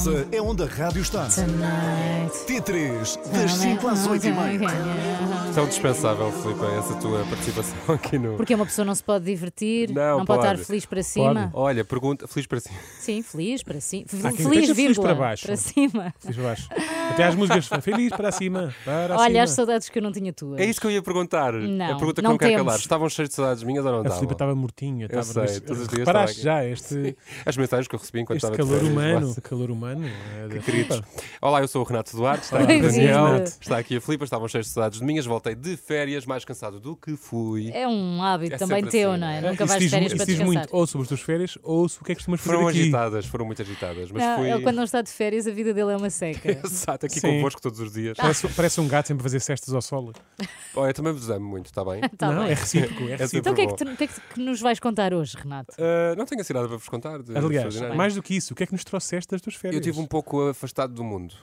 Casa é onde a rádio está. T3, das 5 às 8 e meia. Tão dispensável, Filipe, essa tua participação aqui no. Porque uma pessoa não se pode divertir, Não, não, pode, pode. estar feliz para cima. Olha, pergunta, feliz para si. Sim, feliz para cima. Feliz, esteja feliz vírgula, para baixo. Para cima. Feliz para baixo. Até às músicas feliz para cima. Para Olha, as cima. saudades que eu não tinha tuas. É isso que eu ia perguntar. Não, a pergunta que não não quero calar. Estavam cheios de saudades minhas ou não A Filipe estavam? estava mortinha. Eu estava sei, todos os dias Reparaste estava já este, As mensagens que eu recebi enquanto este estava calor humano. calor humano. É da Queridos. Olá, eu sou o Renato Duarte, está aqui o. Daniel, está aqui a Filipe, estavam cheios de saudades de minhas, voltei de férias, mais cansado do que fui. É um hábito É também teu, assim, não é? é. Nunca Isso vais de férias para descansar. muito ou sobre as tuas férias ou sobre o que é que costumas fazer Foram aqui. agitadas, foram muito agitadas, mas Não, fui. Ele quando não está de férias, a vida dele é uma seca. Exato, aqui Sim. convosco todos os dias. Parece, parece um gato sempre a fazer cestas ao sol. Olha, também vos amo muito, está bem? Tá não, bem. é recíproco. É É recíproco. Então o que, é que, tu- que é que que nos vais contar hoje, Renato? Uh, não tenho assim nada para vos contar. de Aliás, mais do que isso, o que é que nos trouxeste das tuas férias? Eu estive um pouco afastado do mundo,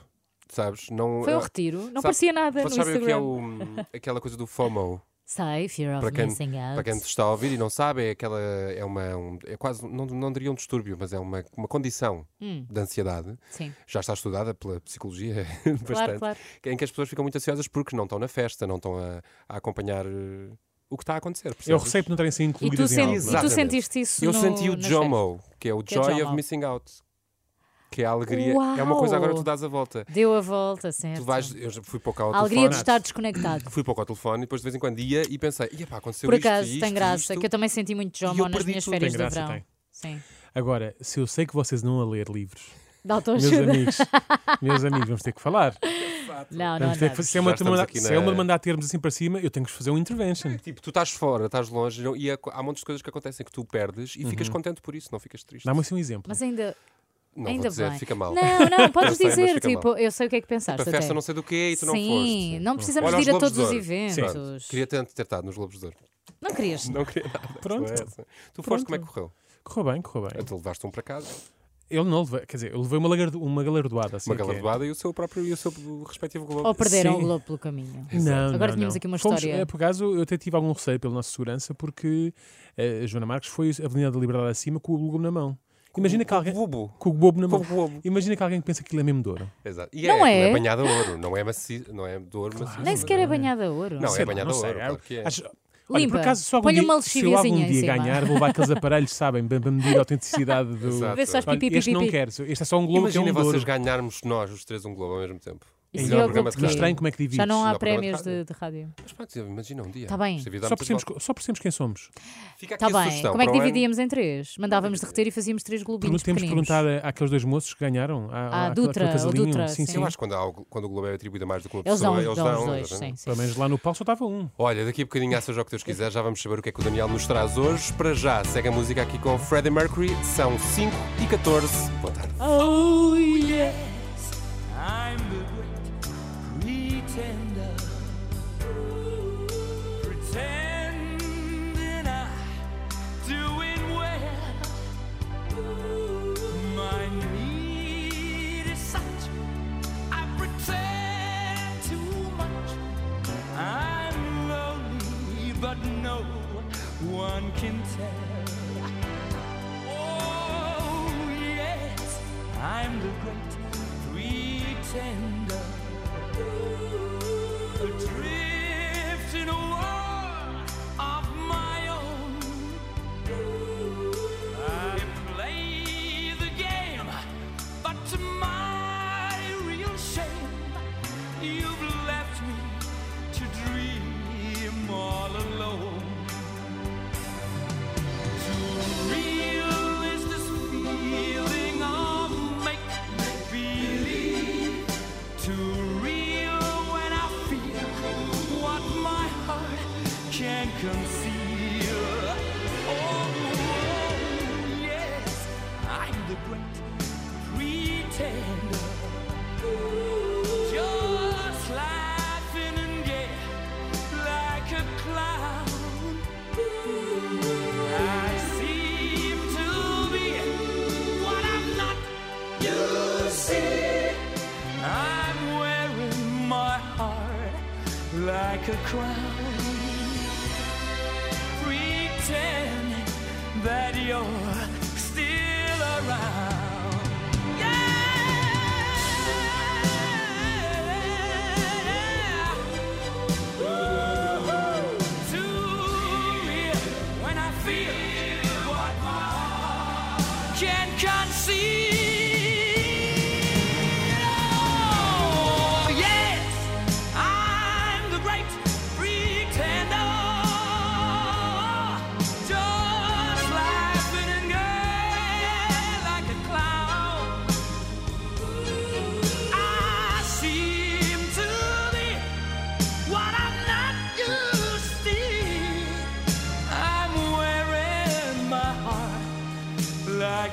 sabes? Não, Foi um uh, retiro? Não sabe- parecia nada no Vocês sabem o que é o, aquela coisa do FOMO? Sei, fear of Para quem, missing out. para quem está a ouvir e não sabe, é aquela é uma um- é quase não, não diria um distúrbio, mas é uma, uma condição Hum, de ansiedade. sim, Já está estudada pela psicologia claro, bastante, claro. em que as pessoas ficam muito ansiosas porque não estão na festa, não estão a, a acompanhar uh, o que está a acontecer. Eu percebes? receio por não terem sido E tu, sen- e é? tu sentiste isso Eu no, senti o JOMO, que é o Que é Joy JOMO? of Missing Out. Que é a alegria. É uma coisa agora que tu dás a volta. Deu a volta, certo. Tu vais, eu já fui pouco ao a alegria de telefone. estar desconectado. Fui pouco ao telefone e depois de vez em quando ia e pensei, ia pá, aconteceu Por isto, acaso, isto, tem graça, isto. que eu também senti muito JOMO nas minhas tudo. férias Tem de graça, verão. tem. Sim. Agora, se eu sei que vocês não a ler livros, Dá meus amigos, meus amigos, vamos ter que falar. Não, não, não. se é uma Já de estamos mandar, aqui se é uma na- de mandar termos assim para cima, eu tenho que fazer um intervention. Tipo, tu estás fora, estás longe e há, há montes de coisas que acontecem que tu perdes e Uhum. ficas contente por isso, não ficas triste. Dá-me assim um exemplo. Mas ainda, não ainda vou dizer, bem. fica mal. Não, não, podes sei, dizer, tipo, mal. eu sei o que é que pensaste Para a festa até. não sei do que e tu não Sim, foste. não precisamos Olha, de ir a todos os eventos. Queria tanto ter estado nos Globos de Ouro. Não querias? Não queria nada. Pronto. Não é essa. Tu foste, como é que correu? Correu bem, correu bem. Tu levaste um para casa, Ele não levou, quer dizer, eu levei uma, lagardo, uma galardoada. Assim uma é. galardoada e o seu próprio e o seu respectivo Globo. Ou perderam Sim. o globo pelo caminho? Não, Agora não, tínhamos não. aqui uma Fomos, história. eh, por acaso, eu até tive algum receio pela nossa segurança, porque eh, a Joana Marques foi a Avenida da Liberdade acima com o globo na mão. Imagina que alguém. Bobo. Com o globo na Com mão. o Globo. Imagina que alguém pensa que aquilo é mesmo de ouro. Exato. E Não é, é? é banhado a ouro, não é macio, não é de ouro macio. Nem mas sequer é é. banhada a ouro. Não, Sei é lá, banhado a não sei, ouro, claro que é. Acho- Olha, Limpa. por acaso, se algum dia, uma se eu algum lixiviazinha em dia cima. ganhar, vou levar aqueles aparelhos, sabem, para para medir a autenticidade do. Exato. Vê se faz Olha, pipi, este não pipi. quero. Este é só um globo que é Imaginem um de vocês ganharmos nós, os três, um Globo ao mesmo tempo. Isso Melhor é o programa globo de estranho como é que divides. Já não há Melhor programa de prémios rádio. de, de rádio. Mas pronto, imagina um dia. Tá bem. É Só percebemos, volta. só percebemos quem somos. Fica aqui Está a Tá bem. sugestão Como é que para o ano. dividíamos em três? Mandávamos derreter e fazíamos três globinhos Temos que pequeninos. perguntar a- àqueles dois moços que ganharam. À, Ah, àquele- Dutra, o casalinho. Dutra, sim, sim. sim. Eu acho que quando, há algo- quando o Globo é atribuído a mais do que uma Eles pessoa, dão, eles dão dão. os dois, exatamente. sim, sim. Pelo menos lá no palco só estava um. Olha, daqui a bocadinho, seja o que Deus quiser, já vamos saber o que é que o Daniel nos traz hoje. Para já, segue a música aqui com Freddie Mercury. São 5 e 14. Boa tarde. Oh, yeah.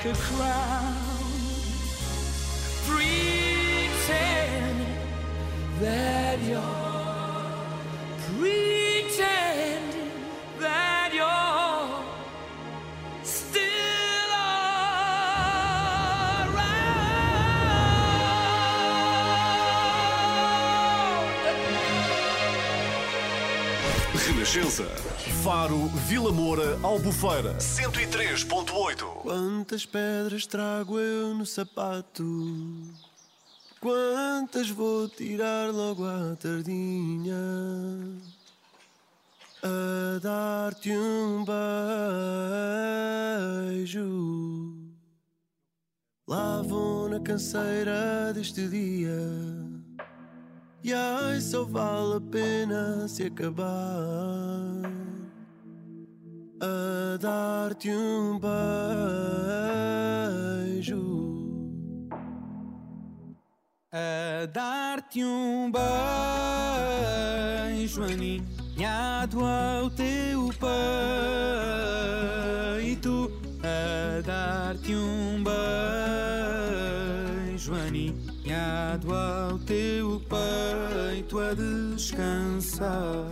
A crown. Pretend that you're pretending that you're still around. Renascença. Faro, Vila Moura, Albufeira. 103.8. Quantas pedras trago eu no sapato? Quantas vou tirar logo à tardinha? A dar-te um beijo. Lá vou na canseira deste dia. E ai, só vale a pena se acabar a dar-te um beijo. a dar-te um beijo aninhado ao teu peito, a dar-te um beijo aninhado ao teu peito a descansar.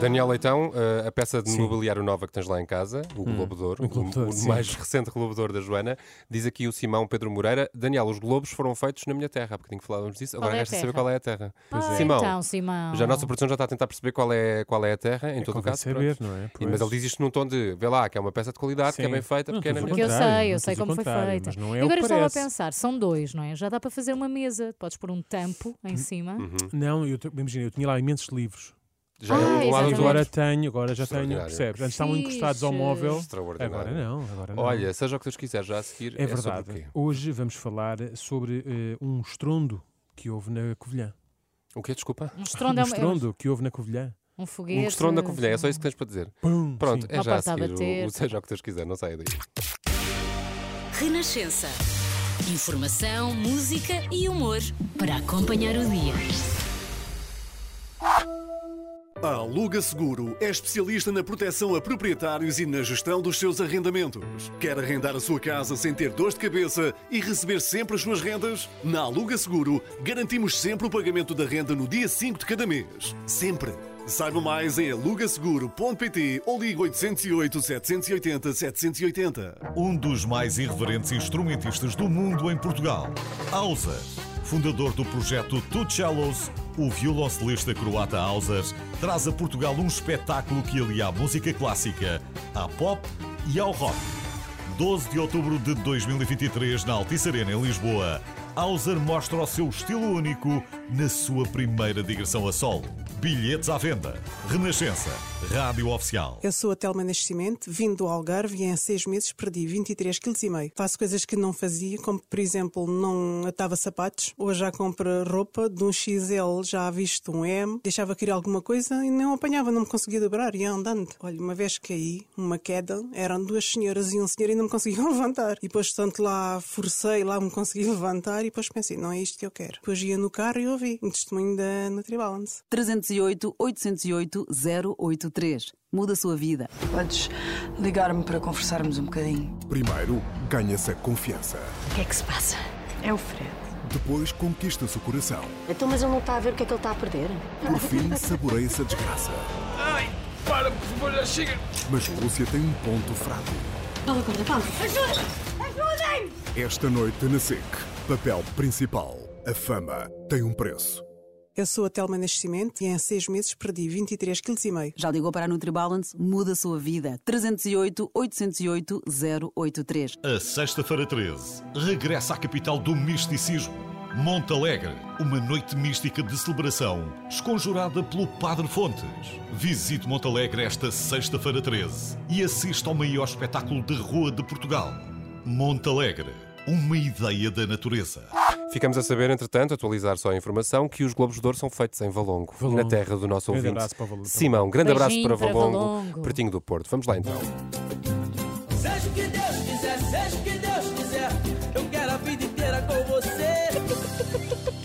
Daniel Leitão, eh, a peça de mobiliário nova que tens lá em casa, o Globo de Ouro, o Globo de Ouro, o, sim. mais recente Globo de Ouro da Joana, diz aqui o Simão Pedro Moreira. Daniel, os globos foram feitos na minha terra, há bocadinho que falávamos disso, agora é resta saber terra? qual é a terra. Ah, Simão, então, Simão. já a nossa produção já está a tentar perceber qual é, qual é a terra, em É todo o caso. saber, não é? E- Pois. Mas ele diz isto num tom de, vê lá, que é uma peça de qualidade, que é Sim. bem feita, Não, porque é na minha Porque eu sei, eu sei como foi feita. mas não é E o agora estava a pensar, são dois, não é? Já dá para fazer uma mesa, podes pôr um tampo em cima. Uhum. Não, eu imagina, eu tinha lá imensos livros. Já Ah, é um um lado Agora tenho, agora já tenho, percebes? Antes estavam encostados ao móvel. Extraordinário. Agora não, agora não. Olha, seja o que Deus quiser, já a seguir é sobre o verdade. quê? Hoje vamos falar sobre eh, um estrondo que houve na Covilhã. O quê, desculpa? Um estrondo um é uma- estrondo que houve na Covilhã. um foguete. Um estrondo da Covilhã, é só isso que tens para dizer. Pum, Pronto, sim. é Uma já a a seguir. bater. O, o seja o que Deus quiser, não saia daí. Renascença. Informação, música e humor para acompanhar o dia. A Aluga Seguro é especialista na proteção a proprietários e na gestão dos seus arrendamentos. Quer arrendar a sua casa sem ter dor de cabeça e receber sempre as suas rendas? Na Aluga Seguro, garantimos sempre o pagamento da renda no dia 5 de cada mês. Sempre. Saiba mais em alugaseguro.pt ou ligue 808 780 780. Um dos mais irreverentes instrumentistas do mundo em Portugal, Auser. Fundador do projeto Two Cellos, o violoncelista croata Auser traz a Portugal um espetáculo que alia a música clássica à pop e ao rock. 12 de outubro de 2023, na Altice Arena, em Lisboa, Auser mostra o seu estilo único na sua primeira digressão a solo. Bilhetes à venda. Renascença. Rádio Oficial. Eu sou a Telma Nascimento, vim do Algarve e em seis meses perdi 23,5 kg. Faço coisas que não fazia, como por exemplo, não atava sapatos. Hoje já compro roupa de um XL, já visto um M. Deixava cair alguma coisa e não apanhava, não me conseguia dobrar, ia andando. Olha, uma vez caí, uma queda, eram duas senhoras e um senhor e não me conseguiam levantar. E depois, tanto lá, forcei, lá me consegui levantar e depois pensei, não é isto que eu quero. Depois ia no carro e ouvi um testemunho da Nutribalance. 308 808 083. Muda a sua vida. Podes ligar-me para conversarmos um bocadinho. Primeiro, ganha-se a confiança. O que é que se passa? É o Fred. Depois, conquista-se o coração. Então, mas ele não está a ver o que é que ele está a perder? Por fim, saboreia-se a desgraça. Ai, para, por favor, já chega. Mas Lúcia tem um ponto fraco. Fala, conta, fala. Ajuda! Ajudem! Esta noite na SIC, papel principal. A fama tem um preço. Eu sou a Telma Nascimento e em seis meses perdi 23,5 kg. Já ligou para a NutriBalance? Muda a sua vida. 308 808 083. A Sexta-feira 13 regressa à capital do misticismo. Monte Alegre, uma noite mística de celebração, esconjurada pelo Padre Fontes. Visite Monte Alegre esta sexta-feira 13 e assista ao maior espetáculo de rua de Portugal. Monte Alegre, uma ideia da natureza. Ficamos a saber, entretanto, atualizar só a informação, que os Globos de Ouro são feitos em Valongo, Valongo. na terra do nosso Grande ouvinte. abraço para o Valongo. Simão, grande abraço Beijinho para para Valongo, Valongo. pertinho do Porto. Vamos lá então.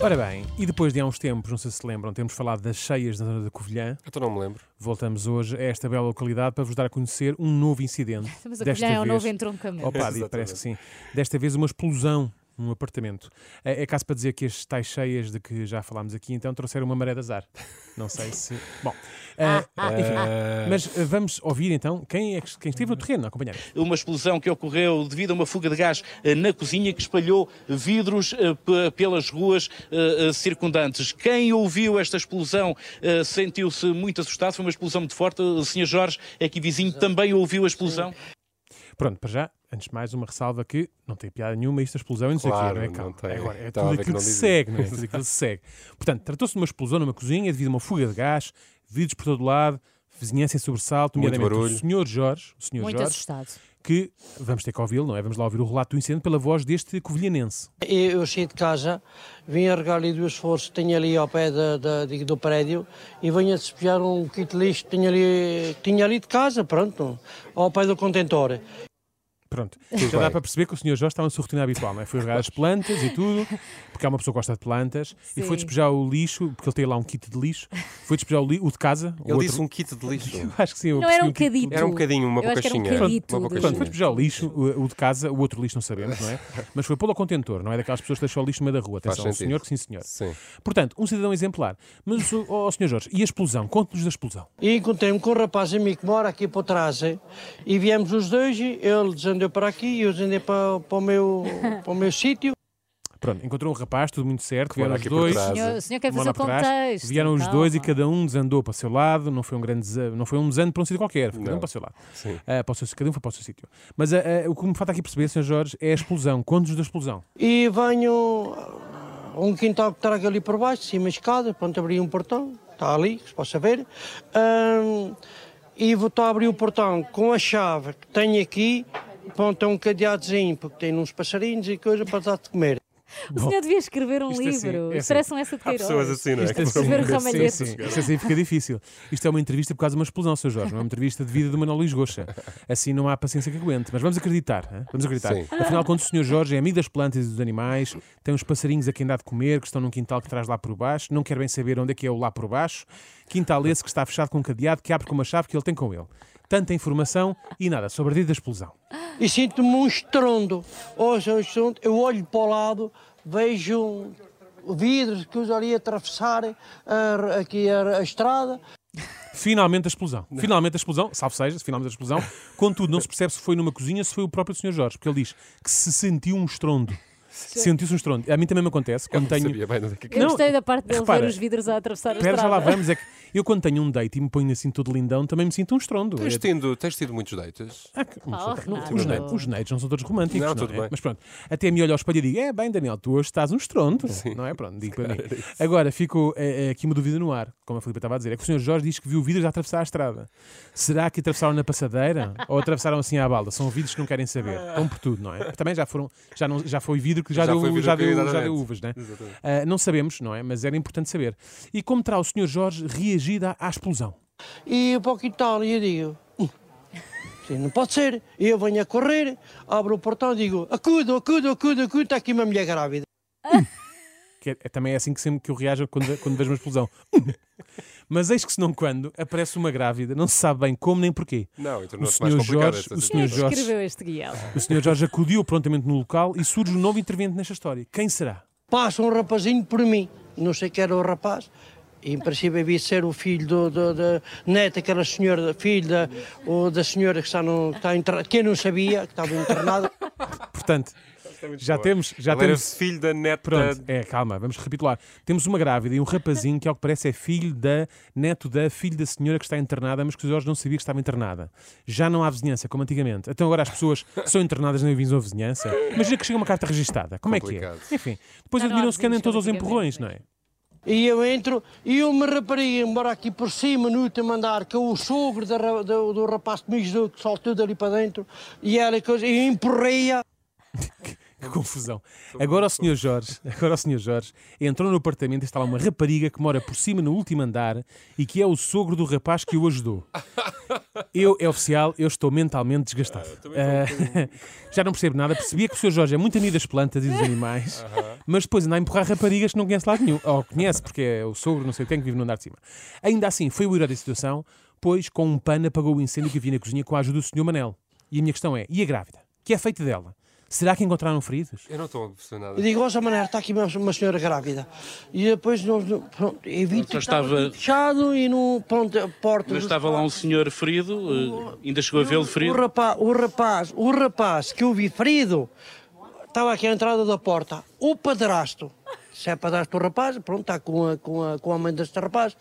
Ora bem, e depois de há uns tempos, não sei se se lembram, temos falado das cheias na zona da Covilhã. Então não me lembro. Voltamos hoje a esta bela localidade para vos dar a conhecer um novo incidente. Mas a Covilhã é vez- novo entroncamento. Opa, parece que sim. Desta vez uma explosão num apartamento. É, é caso para dizer que as tais cheias de que já falámos aqui, então trouxeram uma maré de azar. Não sei se. Bom, ah, enfim, mas ah, vamos ouvir então quem, é que, quem esteve no terreno a acompanhar. uma explosão que ocorreu devido a uma fuga de gás eh, na cozinha que espalhou vidros eh, pelas ruas eh, eh, circundantes. Quem ouviu esta explosão eh, sentiu-se muito assustado, foi uma explosão muito forte. O Sr. Jorge, aqui vizinho, também ouviu a explosão. Pronto, para já, antes de mais, uma ressalva que não tem piada nenhuma isto a explosão e não sei o Claro, quê, não é? não Calma. tem. Agora, é Estava tudo que aquilo que se dizia. segue, não é? Tudo aquilo que se segue. Portanto, tratou-se de uma explosão numa cozinha devido a uma fuga de gás, vidros por todo lado, vizinhança em sobressalto, Muito nomeadamente o. Sr. Jorge, o Sr. Muito Jorge, assustado. que vamos ter que ouvi-lo, não é? Vamos lá ouvir o relato do incêndio pela voz deste covilhanense. Eu saí de casa, vim a regar ali duas forças que tenho ali ao pé da, da- de- do prédio e venho a despejar um kit de lixo que tinha ali, tinha ali de casa, pronto, ao pé do contentor. Pronto. Tudo Já dá bem. para perceber que o Sr. Jorge estava na sua rotina habitual, não é? Foi regar as plantas e tudo, porque é uma pessoa que gosta de plantas, e foi Sim. despejar o lixo, porque ele tem lá um kit de lixo, foi despejar o, li- o de casa. o Ele outro- disse um kit de lixo. Eu acho que sim. eu Não era um de- cadito. Era um bocadinho, uma que era um cadito Uma Pronto, foi despejar o lixo, o, o de casa, o outro lixo não sabemos, não é? Mas foi pô-lo ao contentor, não é daquelas pessoas que deixam o lixo no meio da rua. Atenção, o senhor que sim, senhor. Sim. Portanto, um cidadão exemplar. Mas, o oh, Sr. Jorge, e a explosão? Conte-nos da explosão. E encontrei-me com um rapaz amigo que mora aqui por trás, e viemos os dois, e ele para aqui e eu desandei para, para o meu, para o meu sítio. Pronto, encontrou um rapaz, tudo muito certo, vieram os dois. O senhor- o senhor quer fazer trás, contexto, Vieram os dois e cada um desandou para o seu lado, não foi um grande desa- não foi um desando para um sítio qualquer, foi cada um para o seu lado. Sim. Ah, para o seu, cada um foi para o seu sítio. Mas ah, ah, o que me falta aqui perceber, Sr. Jorge, é a explosão. Contos da explosão. E venho um quintal que trago ali por baixo, de cima a escada, pronto, abri um portão, está ali, que se possa ver. Ahm, e vou estar a abrir o portão com a chave que tenho aqui, pronto, é um cadeadozinho, porque tem uns passarinhos e coisa para dar de comer. O senhor devia escrever um Isto assim, livro. é assim. Expressam essa de Há pessoas assim, não é? Isto Que assim, Escrever ramalhete. sim, sim. Isto assim fica difícil. Isto é uma entrevista por causa de uma explosão, Sr. Jorge, não é uma entrevista de vida do Manuel Luís Goxa. Assim não há paciência que aguente. Mas vamos acreditar, hã? vamos acreditar. Sim. Afinal, quando o Sr. Jorge é amigo das plantas e dos animais, tem uns passarinhos a quem dá de comer, que estão num quintal que traz lá por baixo, não quer bem saber onde é que é o lá por baixo. Quintal esse que está fechado com um cadeado, que abre com uma chave que ele tem com ele. Tanta informação e nada sobre a dita da explosão. E sinto-me um estrondo. É um estrondo, eu olho para o lado, vejo vidros que usaria atravessar a- aqui a, a estrada. Finalmente a explosão. Finalmente a explosão, salve seja, finalmente a explosão. Contudo, não se percebe se foi numa cozinha, se foi o próprio Sr. Jorge, porque ele diz que se sentiu um estrondo. Sentiu-se um estrondo. A mim também me acontece quando não tenho. sabia bem onde é que Eu Não, gostei da parte dele repara, ver os vidros a atravessar a Espera, já lá estrada. vamos. É que eu, quando tenho um date e me ponho assim todo lindão, também me sinto um estrondo. Tens É- tido, tens tido muitos dates? Ah, Oh, não, os, dates, os dates não são todos românticos. Não, Não, tudo é? bem. Mas pronto, até me olho ao espelho e digo: É bem, Daniel, tu hoje estás um estrondo. Não é? Pronto, digo para mim. Agora, ficou é, é, aqui uma dúvida no ar, como a Filipe estava a dizer. É que o Sr. Jorge diz que viu vidros a atravessar a estrada. Será que atravessaram na passadeira ou atravessaram assim à balda? São vidros que não querem saber. Estão por tudo, não é? Também já foram, já, não, já foi vidro que já, Já deu, vidro já, que- deu, já deu uvas, né? Ah, não sabemos, não é? Mas era importante saber. E como terá o Sr. Jorge reagido à, à explosão? E para o quintal, e eu digo: "Hum, sim, não pode ser. E eu venho a correr, abro o portão e digo: acudo, acudo, acudo, acudo, está aqui uma mulher grávida. Que é, é- também é assim que sempre que eu reajo quando, quando vejo uma explosão. Mas eis que se não quando aparece uma grávida, não se sabe bem como nem porquê. Não, e O tornou-se mais Sr. complicado Jorge, esta o é que Jorge, escreveu este guião? o Sr. Jorge acudiu prontamente no local e surge um novo intervento nesta história. Quem será? Passa um rapazinho por mim, não sei quem era o rapaz. Em princípio devia ser o filho do, do, da neta, aquela senhora, filho da, ou da senhora que está, no, que está que eu não sabia, que estava internada. Portanto, já boa. temos. Já Ele era temos filho da neta. Pronto, é, calma, vamos recapitular. Temos uma grávida e um rapazinho que, ao que parece, é filho da, neto da, filho da senhora que está internada, mas que o Jorge não sabia que estava internada. Já não há vizinhança, como antigamente. Então agora as pessoas são internadas nem avisam a vizinhança. Imagina que chega uma carta registada. Como é que Complicado. é? Enfim, depois admiram-se que vizinhos todos aos como empurrões, não é? E eu entro e eu me rapariga, embora aqui por cima, no último andar, que é o sogro da do rapaz que me ajudou, que saltou dali para dentro, e ela coisa, e empurrei-a. Que confusão. Agora o Sr. Jorge, agora o Sr. Jorge entrou no apartamento e está lá uma rapariga que mora por cima no último andar e que é o sogro do rapaz que o ajudou. Eu, é oficial, eu estou mentalmente desgastado. Ah, já não percebo nada. Percebia que o Sr. Jorge é muito amigo das plantas e dos animais, mas depois anda a empurrar raparigas que não conhece lado nenhum. Ou conhece, porque é o sogro, não sei quem, que vive no andar de cima. Ainda assim, foi o herói da situação, pois com um pano apagou o incêndio que havia na cozinha com a ajuda do Sr. Manel. E a minha questão é: e a grávida? Que é feito dela? Será que encontraram feridos? Eu não estou a perceber nada. E digo, ó, Zé Mané, está aqui uma, senhora grávida. E depois, nós, pronto, eu Já estava fechado e no, pronto, a porta... Mas estava lá um senhor ferido, eh, ainda chegou a vê-lo O ferido. rapaz, o rapaz, o rapaz que eu vi ferido estava aqui à entrada da porta. O padrasto, se é padrasto do rapaz, pronto, está com a, com a, com a mãe deste rapaz.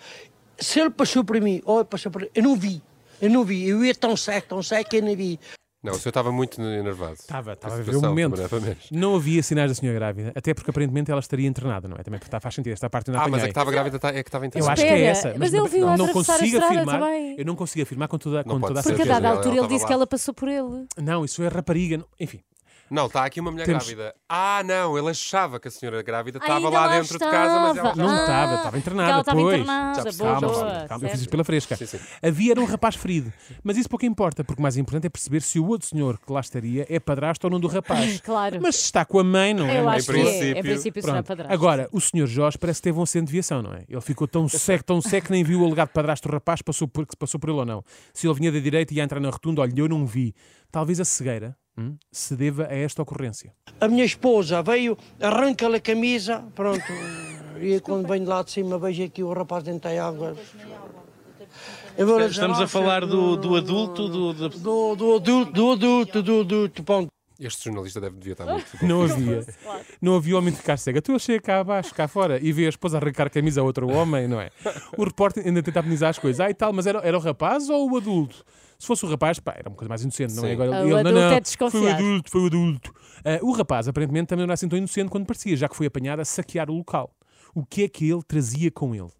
Se ele passou por mim, ou passou por eu não vi, eu não vi, eu ia tão seco, tão seco que eu não vi. Não, o senhor estava muito enervado. Estava, estava a ver o momento. não é. Não havia sinais da senhora grávida, até porque aparentemente ela estaria internada, não é? Também tá- faz sentido, esta parte eu não Ah, mas é apanhei. que estava grávida, tá- é que estava Eu interessante. acho que é essa, mas ele não, viu-a não a consigo afirmar. também. Eu não consigo afirmar com toda, Não com toda a ser, Porque a certeza. dada altura ele disse lá. que ela passou por ele. Não, isso é rapariga, não- enfim. Não, está aqui uma mulher Temos- grávida. Ah, não, ele achava que a senhora grávida Ah, estava ainda lá dentro de casa, mas ela já Não Ah, estava, estava internada. ela estava pois. internada, Já boa, calma, boa, calma, eu fiz certo. isto pela fresca. Sim, sim. Havia era um rapaz ferido, mas isso pouco importa, porque o mais importante é perceber se o outro senhor que lá estaria é padrasto ou não do rapaz. Claro. Mas se está com a mãe, não é? Eu acho que é. Em princípio- princípio será Pronto. padrasto. Agora, o senhor Jorge parece que teve um acidente de viação, não é? Ele ficou tão seco, tão seco que nem viu o alegado padrasto do rapaz passou por, se passou por ele ou não. Se ele vinha da direita e ia entrar na rotunda, olha, eu não vi. Talvez a cegueira hum, se deva a esta ocorrência. A minha esposa veio, arranca-lhe a camisa, pronto. E quando venho lá de cima vejo aqui o rapaz dentro da água. Estamos a "Nossa, falar do, do adulto, do, do- do, do adulto, do adulto, do adulto, ponto. Este jornalista deve, devia estar muito. Não havia. Não havia homem de ficar cega. Tu achei cá abaixo, cá fora, e vê a esposa arrancar a camisa a outro homem, não é? O repórter ainda tenta amenizar as coisas. Ah, e tal, mas era, era o rapaz ou o adulto? Se fosse o rapaz, pá, era uma coisa mais inocente, não é? Agora, o ele, não, adulto não, é foi o adulto, foi o adulto. Ah, o rapaz, aparentemente, também não era assim tão inocente quando parecia, já que foi apanhado a saquear o local. O que é que ele trazia com ele?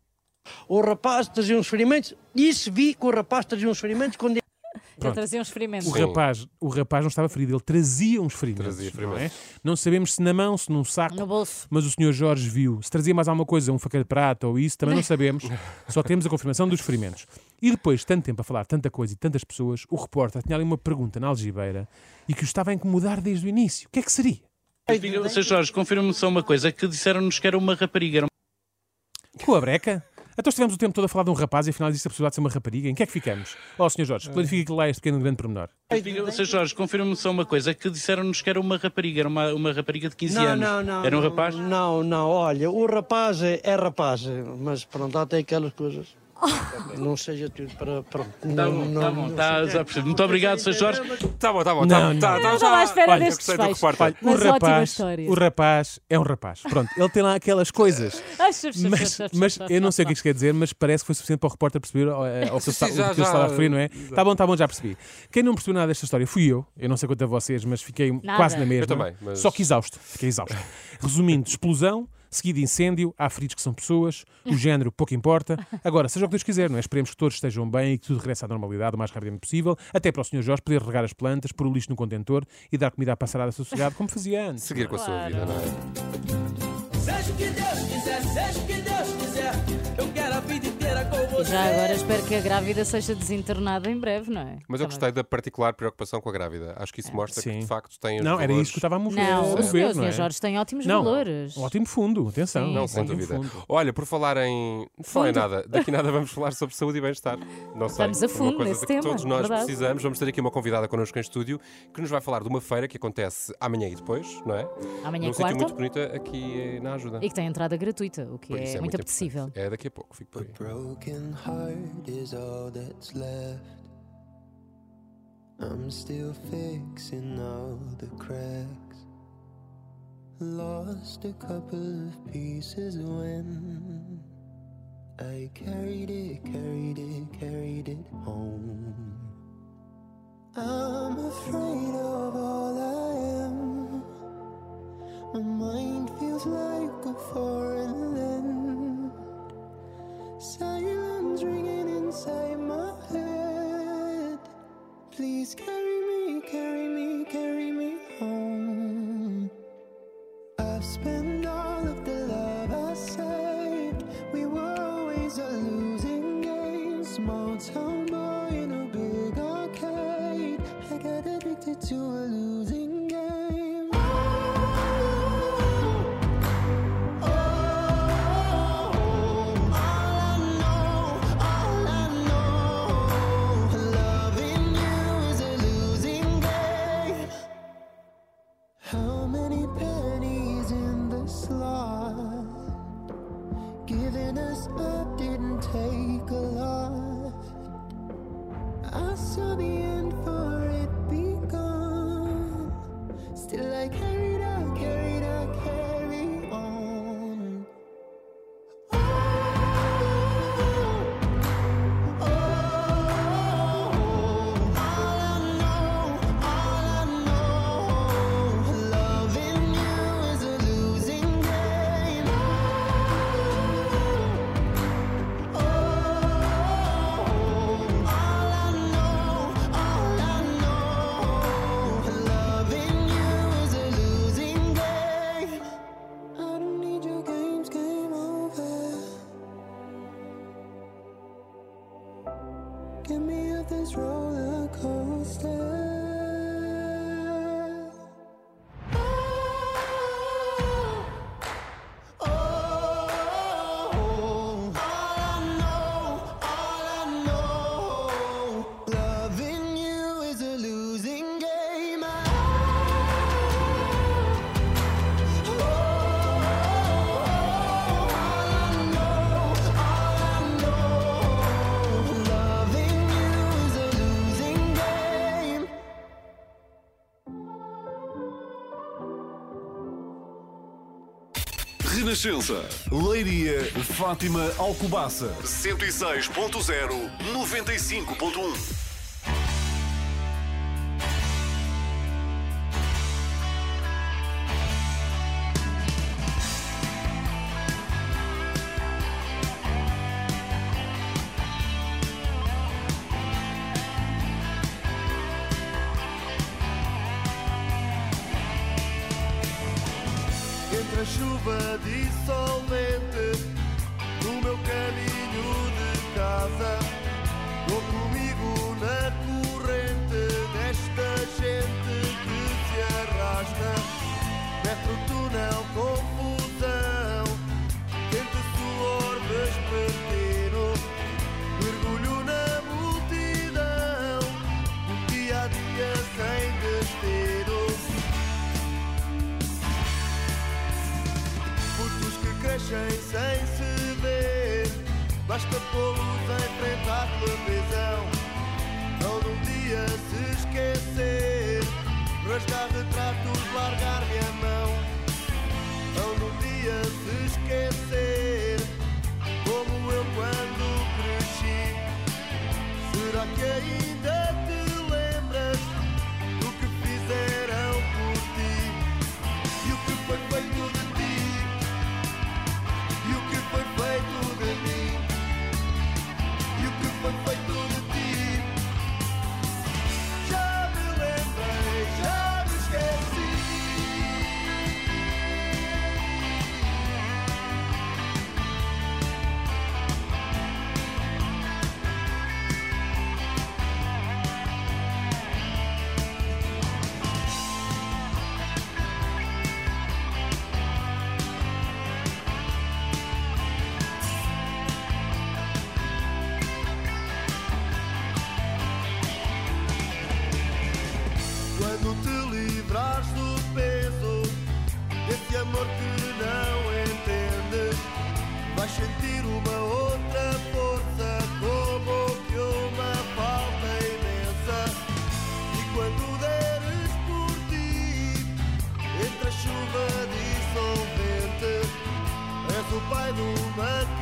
O rapaz trazia uns ferimentos, isso vi que o rapaz trazia uns ferimentos quando Ele trazia uns ferimentos. O rapaz, o rapaz não estava ferido, ele trazia uns ferimentos. Trazia Não, é? ferimentos. não sabemos se na mão, se num saco. No bolso. Mas o senhor Jorge viu. Se trazia mais alguma coisa, um faca de prata ou isso, também não sabemos. Só temos a confirmação dos ferimentos. E depois, de tanto tempo a falar tanta coisa e tantas pessoas, o repórter tinha ali uma pergunta na algibeira e que o estava a incomodar desde o início. O que é que seria? Sr. Jorge, confirma-me só uma coisa, que disseram-nos que era uma rapariga. Era Com a breca? Então estivemos o tempo todo a falar de um rapaz e afinal disse a possibilidade de ser uma rapariga. Em que é que ficamos? Ó, senhor Jorge, clarifique que lá este pequeno grande pormenor. Sr. Jorge, confirma-me só uma coisa, que disseram-nos que era uma rapariga, era uma, uma rapariga de 15 Não, anos. não, não. Era um não, rapaz? Não, não, olha, o rapaz é, é rapaz, mas pronto, há até aquelas coisas. Não seja tudo para. Pronto, Tá não, bom, tá bom, tá, já percebi. Muito obrigado, Sr. Jorge. Tá bom, tá bom, Não, tá não. bom. Tá, Eu tá, não estava à espera Olha, eu deste desfecho. o rapaz, o rapaz é um rapaz. Pronto, ele tem lá aquelas coisas. Mas, mas eu não sei o que isto quer dizer, mas parece que foi suficiente para o repórter perceber ao, está- sim, o que ele estava a referir, não é? Tá bom, tá bom, já percebi. Quem não percebeu nada desta história fui eu. Eu não sei quanto a vocês, mas fiquei Nada. quase na mesma. Eu também, mas- Só que exausto. Fiquei exausto. Resumindo, explosão, seguido incêndio, há feridos que são pessoas, o género pouco importa. Agora, seja o que Deus quiser, não é? Esperemos que todos estejam bem e que tudo regresse à normalidade o mais rapidamente possível, até para o Sr. Jorge poder regar as plantas, pôr o lixo no contentor e dar comida à passarada sossegado, como fazia antes. Seguir com a sua vida, não é? Seja o que Deus quiser, seja o que já agora espero que a grávida seja desinternada em breve, não é? Mas eu gostei da particular preocupação com a grávida. Acho que isso mostra que de facto tem os Não, era valores- isso que eu estava a mover. Não, a o senhor, não é? Jorge tem ótimos Não, valores. um ótimo fundo, atenção. Sim. Não, sem ótimo dúvida. fundo. Olha, por falar em. Não falar em nada, daqui nada vamos falar sobre saúde e bem-estar. Não sei. Vamos a fundo uma coisa nesse que tema, todos nós verdade. precisamos. Vamos ter aqui uma convidada connosco em estúdio que nos vai falar de uma feira que acontece amanhã e depois, não é? Amanhã Num é sítio quarta. muito bonito aqui eh, na ajuda. E que tem entrada gratuita, o que Por isso é, muito apetecível. importante. É daqui a pouco, fico por aí. Heart is all that's left. I'm still fixing all the cracks. Lost a couple of pieces when I carried it, carried it, carried it home. Renascença. Leiria, Fátima, Alcobaça. 106.0, 95.1. livrar do peso desse amor que não entende, Vais sentir uma outra força, como que uma falta imensa. E quando deres por ti, entre a chuva dissolvente, és o pai do mar.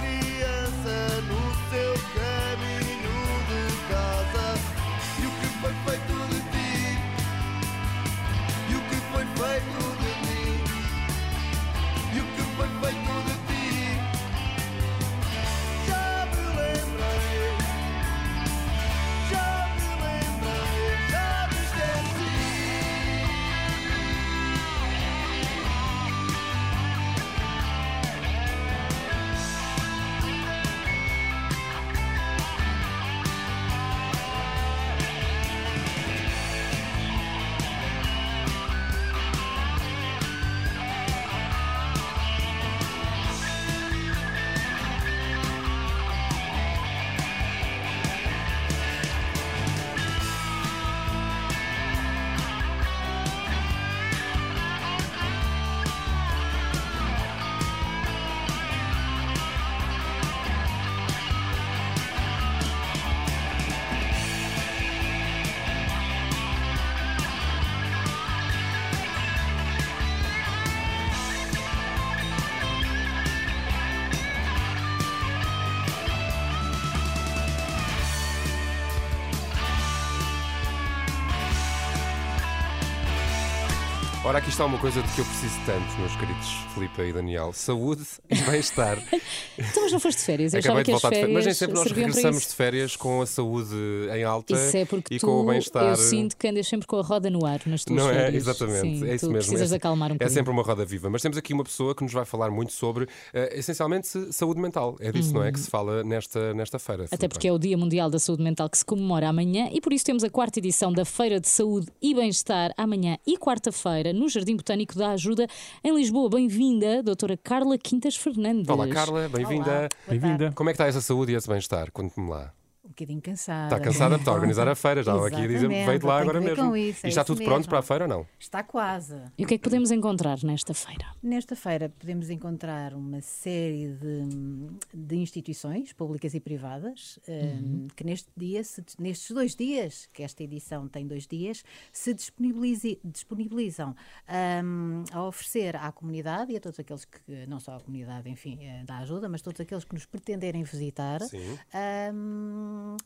Ora, aqui está uma coisa de que eu preciso tanto, meus queridos Filipe e Daniel: saúde e bem-estar. Então, mas não foste de férias? Eu Acabei de voltar de férias, mas nem sempre nós regressamos de férias com a saúde em alta Isso é porque e com o bem-estar. eu sinto que andas sempre com a roda no ar nas tuas Não é? férias. Exatamente, Sim, é isso mesmo. precisas é, acalmar um é bocadinho. sempre uma roda viva. Mas temos aqui uma pessoa que nos vai falar muito sobre, eh, essencialmente, se- saúde mental. É disso, não é? Que se fala nesta, nesta feira. Até porque é o Dia Mundial da Saúde Mental que se comemora amanhã e por isso temos a quarta edição da Feira de Saúde e Bem-Estar amanhã e quarta-feira no Jardim Botânico da Ajuda em Lisboa. Bem-vinda, doutora Carla Quintas Fernandes. Olá, Carla, bem-vinda. Bem-vinda. Como é que está essa saúde e esse bem-estar? Conte-me lá. Um bocadinho cansada. Está cansada porque está a organizar a feira, já aqui a dizer veio de lá agora mesmo. com isso, e é está isso tudo mesmo. pronto para a feira ou não? Está quase. E o que é que podemos encontrar nesta feira? Nesta feira podemos encontrar uma série de, de instituições públicas e privadas Uhum. hum, que neste dia, se- nestes dois dias, que esta edição tem dois dias, se disponibilizam hum, a oferecer à comunidade e a todos aqueles que, não só à comunidade, enfim, eh, da ajuda, mas todos aqueles que nos pretenderem visitar, Sim. Hum,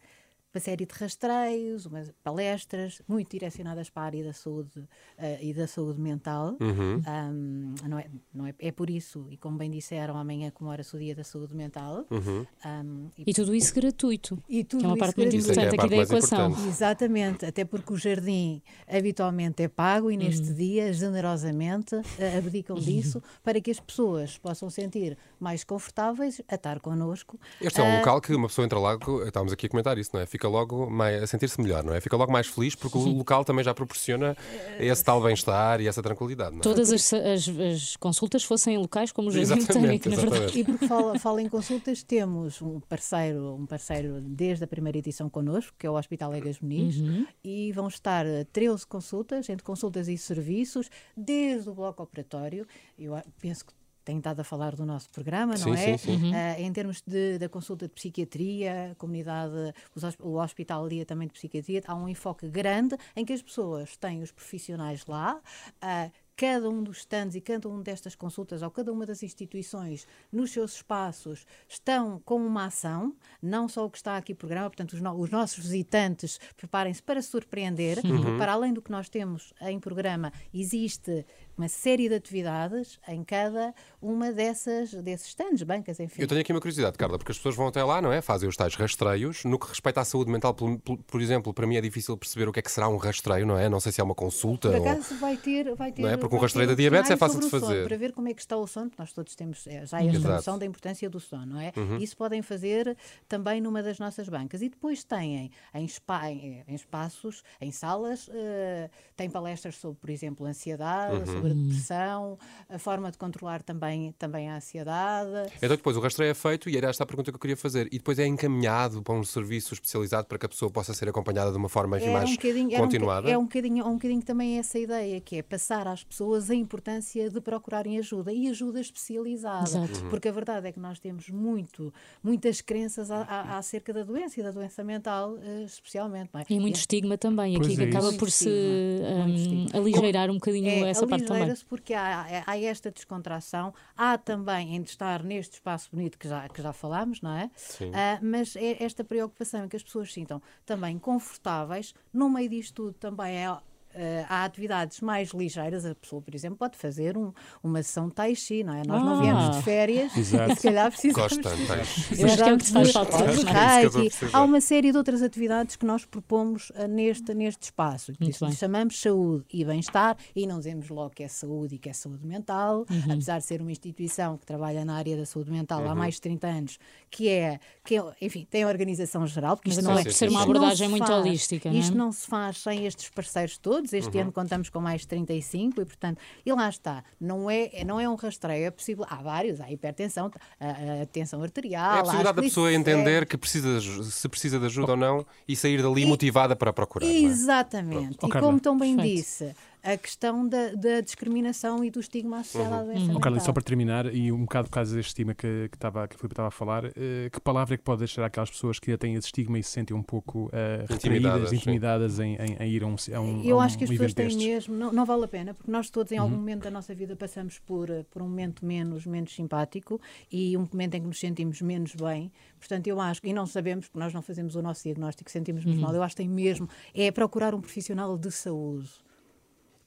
uma série de rastreios, umas palestras muito direcionadas para a área da saúde eh, e da saúde mental. Uhum. Um, não é, não é, é por isso, e como bem disseram, amanhã comemora-se o Dia da Saúde Mental. Uhum. Um, E tudo isso gratuito, e tudo que é uma isso parte muito gratuito. Isso é importante aqui da equação. importante. Exatamente, até porque o jardim habitualmente é pago e neste Uhum. dia, generosamente, eh, abdicam disso para que as pessoas possam sentir mais confortáveis a estar connosco. Este é um Ah, local que uma pessoa entra lá, estávamos aqui a comentar isso, não é? Fica logo mais, a sentir-se melhor, não é? Fica logo mais feliz porque o local também já proporciona esse tal bem-estar e essa tranquilidade, não é? Todas as, as- as consultas fossem em locais como o Jardim Botânico, na verdade. exatamente. E porque fala, fala em consultas, temos um parceiro, um parceiro desde a primeira edição connosco, que é o Hospital Egas Muniz, Uhum. e vão estar eh, 13 consultas, entre consultas e serviços, desde o bloco operatório. Eu penso que tem estado a falar do nosso programa, não Sim, é? sim, sim. Ah, em termos de, da consulta de psiquiatria, comunidade, os o hospital dia também de psiquiatria, há um enfoque grande em que as pessoas têm os profissionais lá. ah, Cada um dos stands e cada uma destas consultas ou cada uma das instituições nos seus espaços estão com uma ação, não só o que está aqui no programa, portanto, os, no- os nossos visitantes preparem-se para surpreender, Uhum. porque para além do que nós temos em programa, existe uma série de atividades em cada uma dessas, desses stands, bancas, enfim. Eu tenho aqui uma curiosidade, Carla, porque as pessoas vão até lá, não é? Fazem os tais rastreios. No que respeita à saúde mental, por, por- exemplo, para mim é difícil perceber o que é que será um rastreio, não é? Não sei se é uma consulta Por ou. acaso vai ter, vai ter, Não é? Porque um rastreio da diabetes é fácil de o sono, fazer. Para ver como é que está o sono, porque nós todos temos eh, já esta Exato. noção da importância do sono, não é? Uhum. Isso podem fazer também numa das nossas bancas. E depois têm em, spa, em, em espaços, em salas, eh, têm palestras sobre, por exemplo, ansiedade, Uhum. sobre a depressão, a forma de controlar também, também a ansiedade. Então depois o rastreio é feito e era esta a pergunta que eu queria fazer. E depois é encaminhado para um serviço especializado para que a pessoa possa ser acompanhada de uma forma Era mais um bocadinho, era um continuada. é um bocadinho, um bocadinho também essa ideia, que é passar às pessoas a importância de procurarem ajuda e ajuda especializada. Exato. Uhum. Porque a verdade é que nós temos muito, muitas crenças a- a- acerca da doença e da doença mental, eh, especialmente. Não é? E muito estigma também, Pois aqui que é acaba isso. por se estigma. aligeirar um bocadinho É, essa parte também. porque há, há esta descontração, há também em estar neste espaço bonito que já, que já falámos, não é? Sim. Ah, mas é esta preocupação em que as pessoas sintam também confortáveis, no meio disto tudo também é. Eh, há atividades mais ligeiras, a pessoa, por exemplo, pode fazer um- uma sessão tai chi, não é? Nós não Ah. viemos de férias, Exato. se calhar precisamos. Gosto tanto, tai chi. É de não é? É. Há uma série de outras atividades que nós propomos ah, neste, neste espaço. Isso chamamos saúde e bem-estar e não dizemos logo que é saúde e que é saúde mental, Uhum. apesar de ser uma instituição que trabalha na área da saúde mental Uhum. há mais de 30 anos, que é, que é enfim, tem a organização geral, porque Mas isto acaba não é por isto ser uma não abordagem muito faz- holística, não é? Isto não se faz sem estes parceiros todos. Este Uhum. ano contamos com mais de 35 e, portanto, e lá está. Não é, não é um rastreio, é possível. Há vários, há hipertensão, a, a tensão arterial. É a possibilidade da pessoa glicemia. entender que precisa, se precisa de ajuda ou não e sair dali motivada para procurar. é? Exatamente. Oh, E como tão bem Perfeito. disse, a questão da, da discriminação e do estigma associado à doença mental. E só para terminar, e um bocado por causa deste estigma que, que, estava, que a Filipe estava a falar, eh, que palavra é que pode deixar aquelas pessoas que ainda têm esse estigma e se sentem um pouco Intimidadas, retraídas, intimidadas em, em- em ir a um, a um, Eu a um acho que as pessoas têm destes? mesmo, não, não vale a pena, porque nós todos em Uhum. algum momento da nossa vida passamos por, eh, por um momento menos, menos simpático e um momento em que nos sentimos menos bem. Portanto, eu acho, e não sabemos, porque nós não fazemos o nosso diagnóstico, sentimos-nos Uhum. mal, eu acho que tem mesmo, é procurar um profissional de saúde.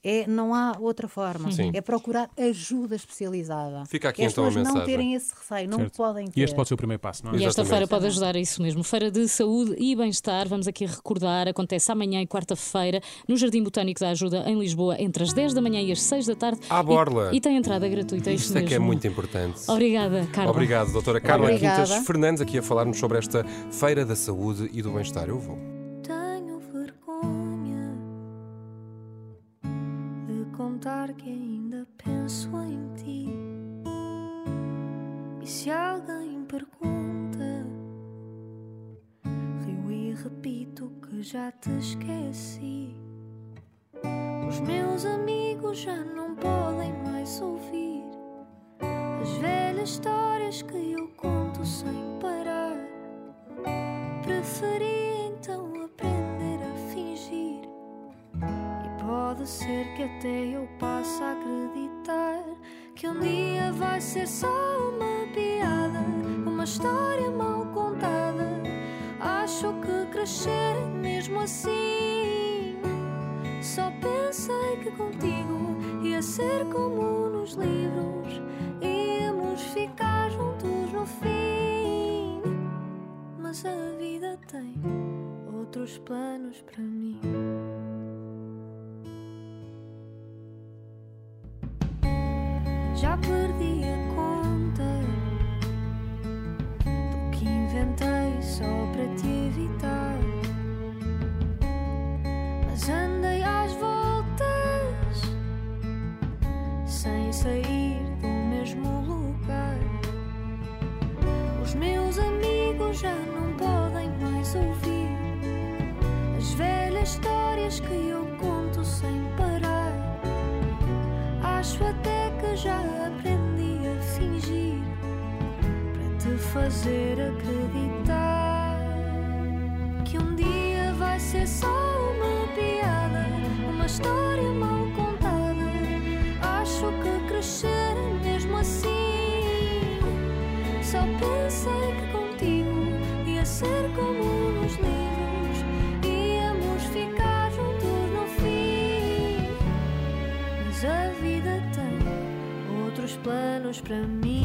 É, não há outra forma. Sim. É procurar ajuda especializada. Fica aqui é então a pessoas não mensagem. terem esse receio, não Certo. podem ter. E este pode ser o primeiro passo, não é? E esta Exatamente. feira pode ajudar a isso mesmo. Feira de Saúde e Bem-Estar, vamos aqui recordar, acontece amanhã e quarta-feira no Jardim Botânico da Ajuda, em Lisboa, entre as 10 da manhã e as 6 da tarde. À E- borla. E, tem entrada gratuita, é isso Isto é que é muito importante. Obrigada, Carla. Obrigado, doutora Carla Obrigada. Quintas Fernandes, aqui a falar-nos sobre esta Feira da Saúde e do Bem-Estar. Eu vou. Contar que ainda penso em ti. E se alguém pergunta, rio e repito que já te esqueci. Os meus amigos já não podem mais ouvir as velhas histórias que eu conto sem parar. Ser que até eu passe a acreditar que um dia vai ser só uma piada, uma história mal contada. Acho que crescer mesmo assim. Só pensei que contigo ia ser como nos livros, íamos ficar juntos no fim. Mas a vida tem outros planos para mim. Já perdi a conta do que inventei só para te evitar. Mas andei às voltas sem sair do mesmo lugar. Os meus amigos já não podem mais ouvir as velhas histórias que eu já aprendi a fingir para te fazer acreditar que um dia vai ser só planos para mim.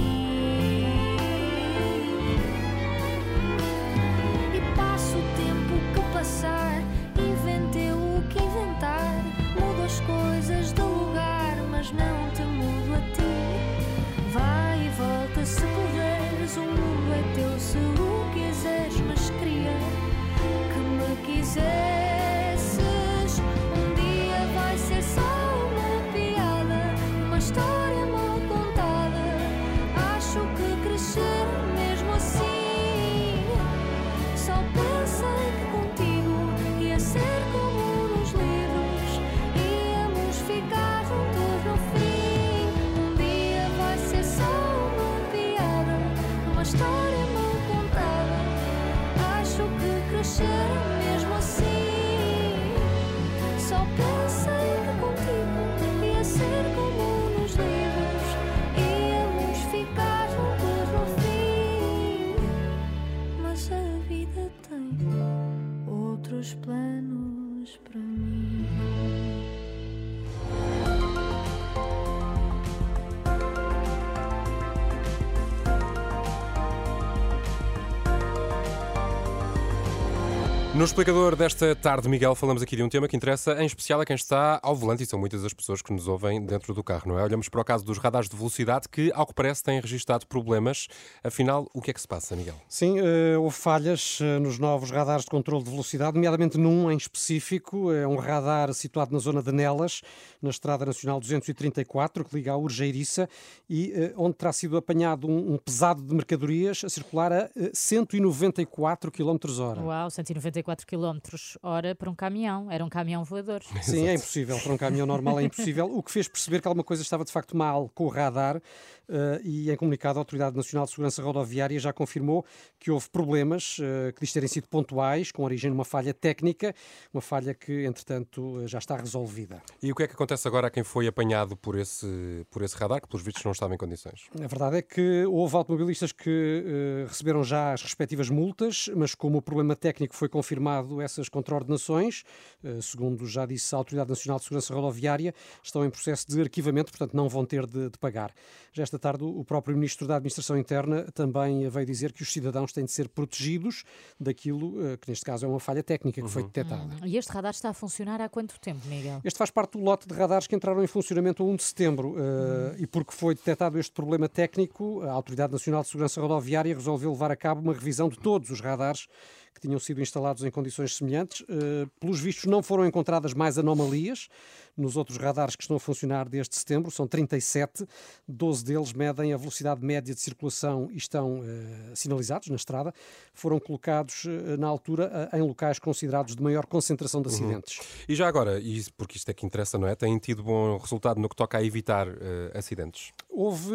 No explicador desta tarde, Miguel, falamos aqui de um tema que interessa em especial a quem está ao volante e são muitas as pessoas que nos ouvem dentro do carro, não é? Olhamos para o caso dos radares de velocidade que, ao que parece, têm registado problemas. Afinal, o que é que se passa, Miguel? Sim, eh, houve falhas eh, nos novos radares de controle de velocidade, nomeadamente num em específico. É um radar situado na zona de Nelas, na Estrada Nacional 234, que liga à Urgeiriça, e eh, onde terá sido apanhado um, pesado de mercadorias a circular a eh, 194 km hora. Uau, 194 km hora para um caminhão. Era um caminhão voador. Sim, é impossível. Para um caminhão normal é impossível. O que fez perceber que alguma coisa estava de facto mal com o radar eh, e, em comunicado, a Autoridade Nacional de Segurança Rodoviária já confirmou que houve problemas eh, que diz terem sido pontuais, com origem numa falha técnica, uma falha que, entretanto, eh, já está resolvida. E o que é que acontece agora a quem foi apanhado por esse, por esse radar, que pelos vistos não estava em condições? A verdade é que houve automobilistas que eh, receberam já as respectivas multas, mas como o problema técnico foi confirmado, confirmado essas contraordenações. Eh, Segundo já disse a Autoridade Nacional de Segurança Rodoviária, estão em processo de arquivamento, portanto não vão ter de, de pagar. Já esta tarde, o próprio Ministro da Administração Interna também veio dizer que os cidadãos têm de ser protegidos daquilo eh, que, neste caso, é uma falha técnica que foi detectada. Hum, E este radar está a funcionar há quanto tempo, Miguel? Este faz parte do lote de radares que entraram em funcionamento a 1 de setembro eh, e porque foi detectado este problema técnico, a Autoridade Nacional de Segurança Rodoviária resolveu levar a cabo uma revisão de todos os radares que tinham sido instalados em condições semelhantes. Eh, pelos vistos, não foram encontradas mais anomalias nos outros radares que estão a funcionar desde setembro, são 37. 12 deles medem a velocidade média de circulação e estão eh, sinalizados na estrada. Foram colocados eh, na altura eh, em locais considerados de maior concentração de Uhum. acidentes. E já agora, e porque isto é que interessa, não é? Têm tido bom resultado no que toca a evitar acidentes. Houve,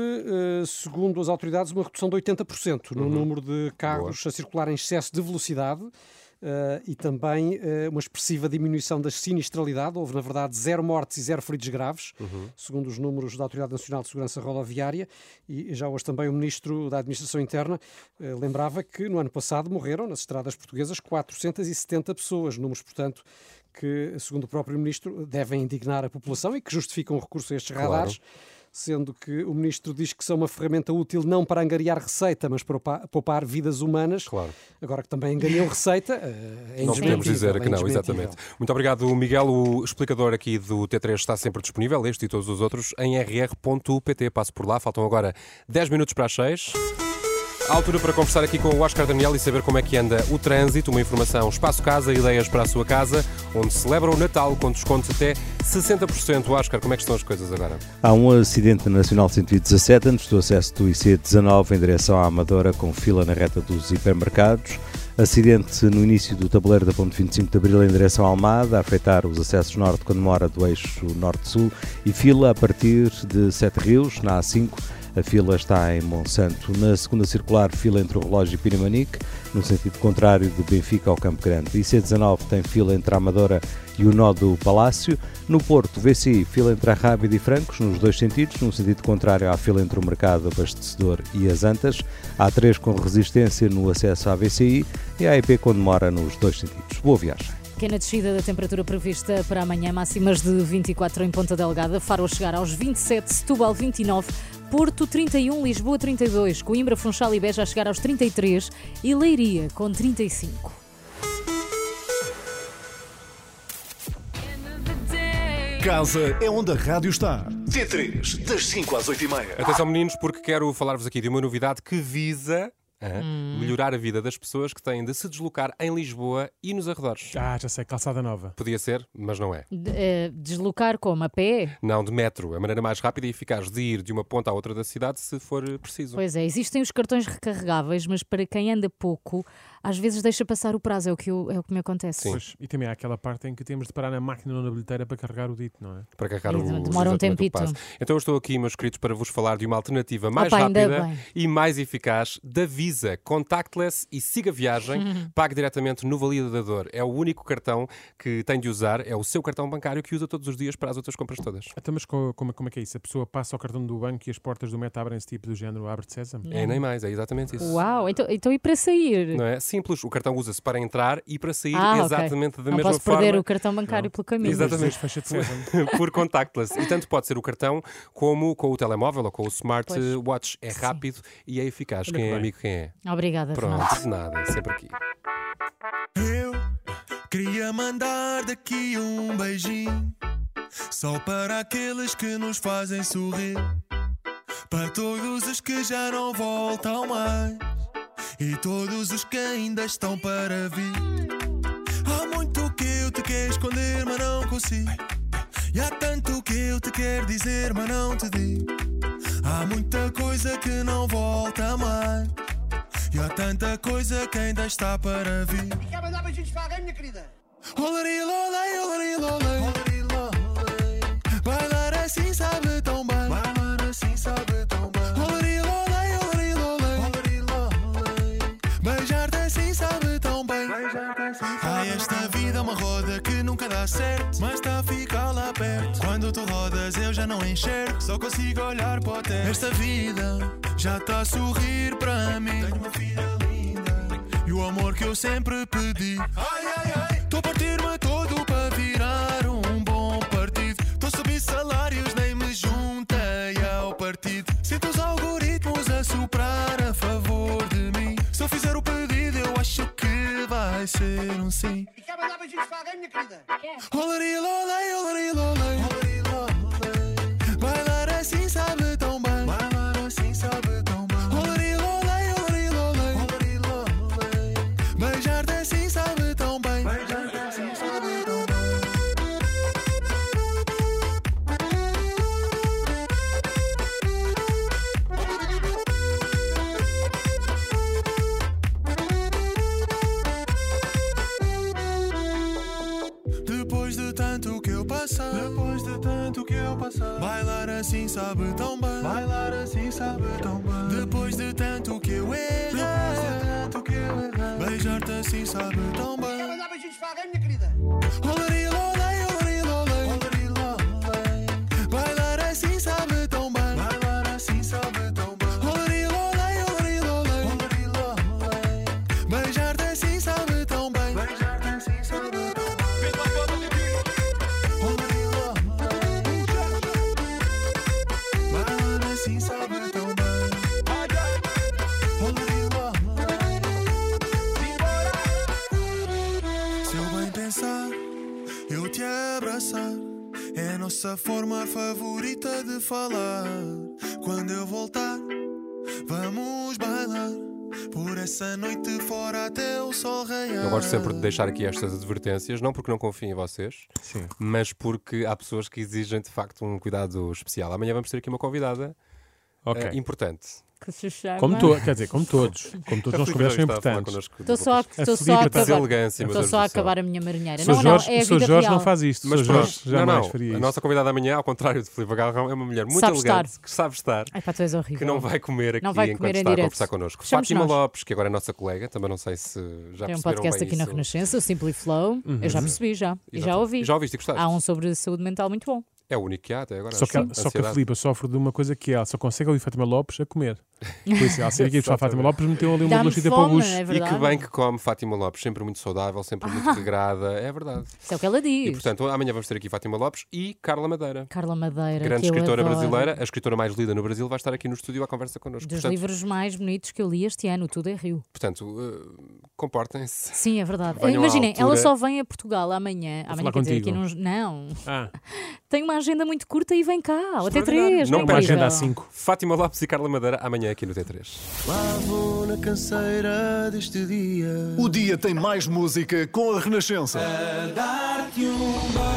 segundo as autoridades, uma redução de 80% no Uhum. número de carros a circular em excesso de velocidade. Eh, e também eh, uma expressiva diminuição da sinistralidade. Houve, na verdade, zero mortes e zero feridos graves, Uhum. segundo os números da Autoridade Nacional de Segurança Rodoviária. E já hoje também o Ministro da Administração Interna eh, lembrava que no ano passado morreram nas estradas portuguesas 470 pessoas, números, portanto, que, segundo o próprio Ministro, devem indignar a população e que justificam o recurso a estes Claro. radares sendo que o ministro diz que são uma ferramenta útil não para angariar receita, mas para poupar, poupar vidas humanas. Claro. Agora que também angariam receita, eh, é não podemos dizer é que não, exatamente. Muito obrigado, Miguel. O explicador aqui do T3 está sempre disponível, este e todos os outros, em rr.pt. Passo por lá, faltam agora 10 minutos para as 6. A altura para conversar aqui com o Oscar Daniel e saber como é que anda o trânsito, uma informação Espaço Casa, ideias para a sua casa, onde celebra o Natal com descontos até 60%. Oscar, como é que estão as coisas agora? Há um acidente na Nacional 117 antes do acesso do IC19 em direção à Amadora com fila na reta dos hipermercados. Acidente no início do tabuleiro da Ponte 25 de Abril em direção à Almada, a afetar os acessos norte quando mora do eixo norte-sul e fila a partir de Sete Rios, na A5. A fila está em Monsanto. Na segunda circular, fila entre o relógio e Pinamanique, no sentido contrário de Benfica ao Campo Grande. IC19 tem fila entre a Amadora e o nó do Palácio. No Porto, VCI, fila entre a Rábida e Francos, nos dois sentidos, no sentido contrário à fila entre o Mercado Abastecedor e as Antas. Há três com resistência no acesso à VCI e a AEP com demora nos dois sentidos. Boa viagem. Pequena descida da temperatura prevista para amanhã, máximas de 24 em Ponta Delgada, Faro a chegar aos 27, Setúbal 29, Porto 31, Lisboa 32, Coimbra, Funchal e Beja a chegar aos 33 e Leiria com 35. Casa é onde a rádio está. T3, das 5 às 8 e meia. Atenção, meninos, porque quero falar-vos aqui de uma novidade que visa hã, melhorar a vida das pessoas que têm de se deslocar em Lisboa e nos arredores. Ah, já sei, calçada nova. Podia ser, mas não é. De- eh, deslocar como? A pé? Não, de metro. A maneira mais rápida e eficaz de ir de uma ponta à outra da cidade se for preciso. Pois é, existem os cartões recarregáveis, mas para quem anda pouco, às vezes deixa passar o prazo, é o que, eu- é o que me acontece. Pois, e também há aquela parte em que temos de parar na máquina ou na bilheteira para carregar o dito, não é? Para carregar o Demora um o tempito. Então eu estou aqui, meus queridos, para vos falar de uma alternativa mais Opa, rápida e mais eficaz da Visa. Contactless e siga viagem. Pague diretamente no validador. É o único cartão que tem de usar. É o seu cartão bancário que usa todos os dias para as outras compras todas. Então, mas co- como, como é que é isso? A pessoa passa ao cartão do banco e as portas do metro abrem-se tipo do género abre-te sésamo? É nem mais, é exatamente isso. Uau, então, então e para sair? Não é? Simples. O cartão usa-se para entrar e para sair Ah, exatamente da Não mesma posso forma. perder o cartão bancário pelo caminho. Exatamente. Fecha de Por, contactless. E tanto pode ser o cartão como com o telemóvel ou com o Smart Pois. Watch. É rápido e é eficaz. Quem que é amigo, quem é? Obrigada, Pronto, de nada, sempre aqui. Eu queria mandar daqui um beijinho só para aqueles que nos fazem sorrir, para todos os que já não voltam mais e todos os que ainda estão para vir. Há muito que eu te quero esconder, mas não consigo. E há tanto que eu te quero dizer, mas não te digo. Há muita coisa que não volta mais. E há tanta coisa que ainda está para vir. Quer mandar beijinhos para alguém, minha querida? Olari, olari, lolei. Bailar assim sabe uma roda que nunca dá certo. Mas está a ficar lá perto. Quando tu rodas, eu já não enxergo. Só consigo olhar para o teto. Esta vida já está a sorrir para mim. Tenho uma filha linda. E o amor que eu sempre pedi. Ai, ai, ai. Tô a partir-me todo para virar um bom partido. Tô a subir salários, nem me juntei ao partido. Sinto os algoritmos vai ser um sim. E quer mandar beijinhos para alguém, minha querida? Olari, lolei, olari, lolei. Bailar assim sabe tão bem. Bailar assim sabe tão bem. Assim sabe tão bem, bailar assim sabe tão bem. Depois de tanto que eu errar, depois de tanto que eu errar, beijar-te assim sabe tão bem. Quer mandar beijinhos para alguém, minha querida? Olari, A nossa forma favorita de falar. Quando eu voltar, vamos bailar. Por essa noite fora até o sol raiar. Eu gosto sempre de deixar aqui estas advertências, não porque não confio em vocês, mas porque há pessoas que exigem de facto um cuidado especial. Amanhã vamos ter aqui uma convidada Ok. eh, importante. Que se chama. Como to, quer dizer, como todos. Como todos A convidados já são a importantes. Estou só, estou só a acabar, estou só a acabar a minha marinheira. Sou não, Jorge- não, é a sou Jorge, real. não faz isto. Mas Jorge, não, jamais não. faria A isto. nossa convidada amanhã, ao contrário de Filipe Agarrão, é uma mulher muito Sabe elegante, estar. que sabe estar, Ai pá, tu és horrível. que não vai comer aqui Não vai enquanto comer está a direto. conversar connosco. Fechamos Fátima nós. Lopes, que agora é nossa colega, também não sei se já Tem um podcast aqui na. Renascença, o Simply Flow. Eu já Uhum. percebi, já. E já ouvi. Já ouviste e gostaste? Há um sobre saúde mental muito bom. É o único que há até agora. Só que, só que a. Filipa sofre de uma coisa que é, ela só consegue ouvir Fátima Lopes a comer. Por isso, ela sabe que a Fátima Lopes meteu ali uma bolachita para o bucho. é E que bem que come Fátima Lopes, sempre muito saudável, sempre muito regrada. É verdade. Isso é o que ela diz. E portanto, amanhã vamos ter aqui Fátima Lopes e Carla Madeira. Carla Madeira, Grande que eu escritora adoro. brasileira, a escritora mais lida no Brasil, vai estar aqui no estúdio à conversa connosco. Dos Portanto, livros mais bonitos que eu li este ano, Tudo é Rio. portanto uh, comportem-se. Sim, é verdade. Imaginem, ela só vem a Portugal amanhã. amanhã falar quer dizer, aqui. Não. Ah. Tem uma agenda muito curta e vem cá. Até Extraordinário. três. Não é incrível. Agenda a cinco. Fátima Lopes e Carla Madeira amanhã aqui no T3. Lá vou na canseira deste dia. O dia tem mais música com a Renascença. dar-te um beijo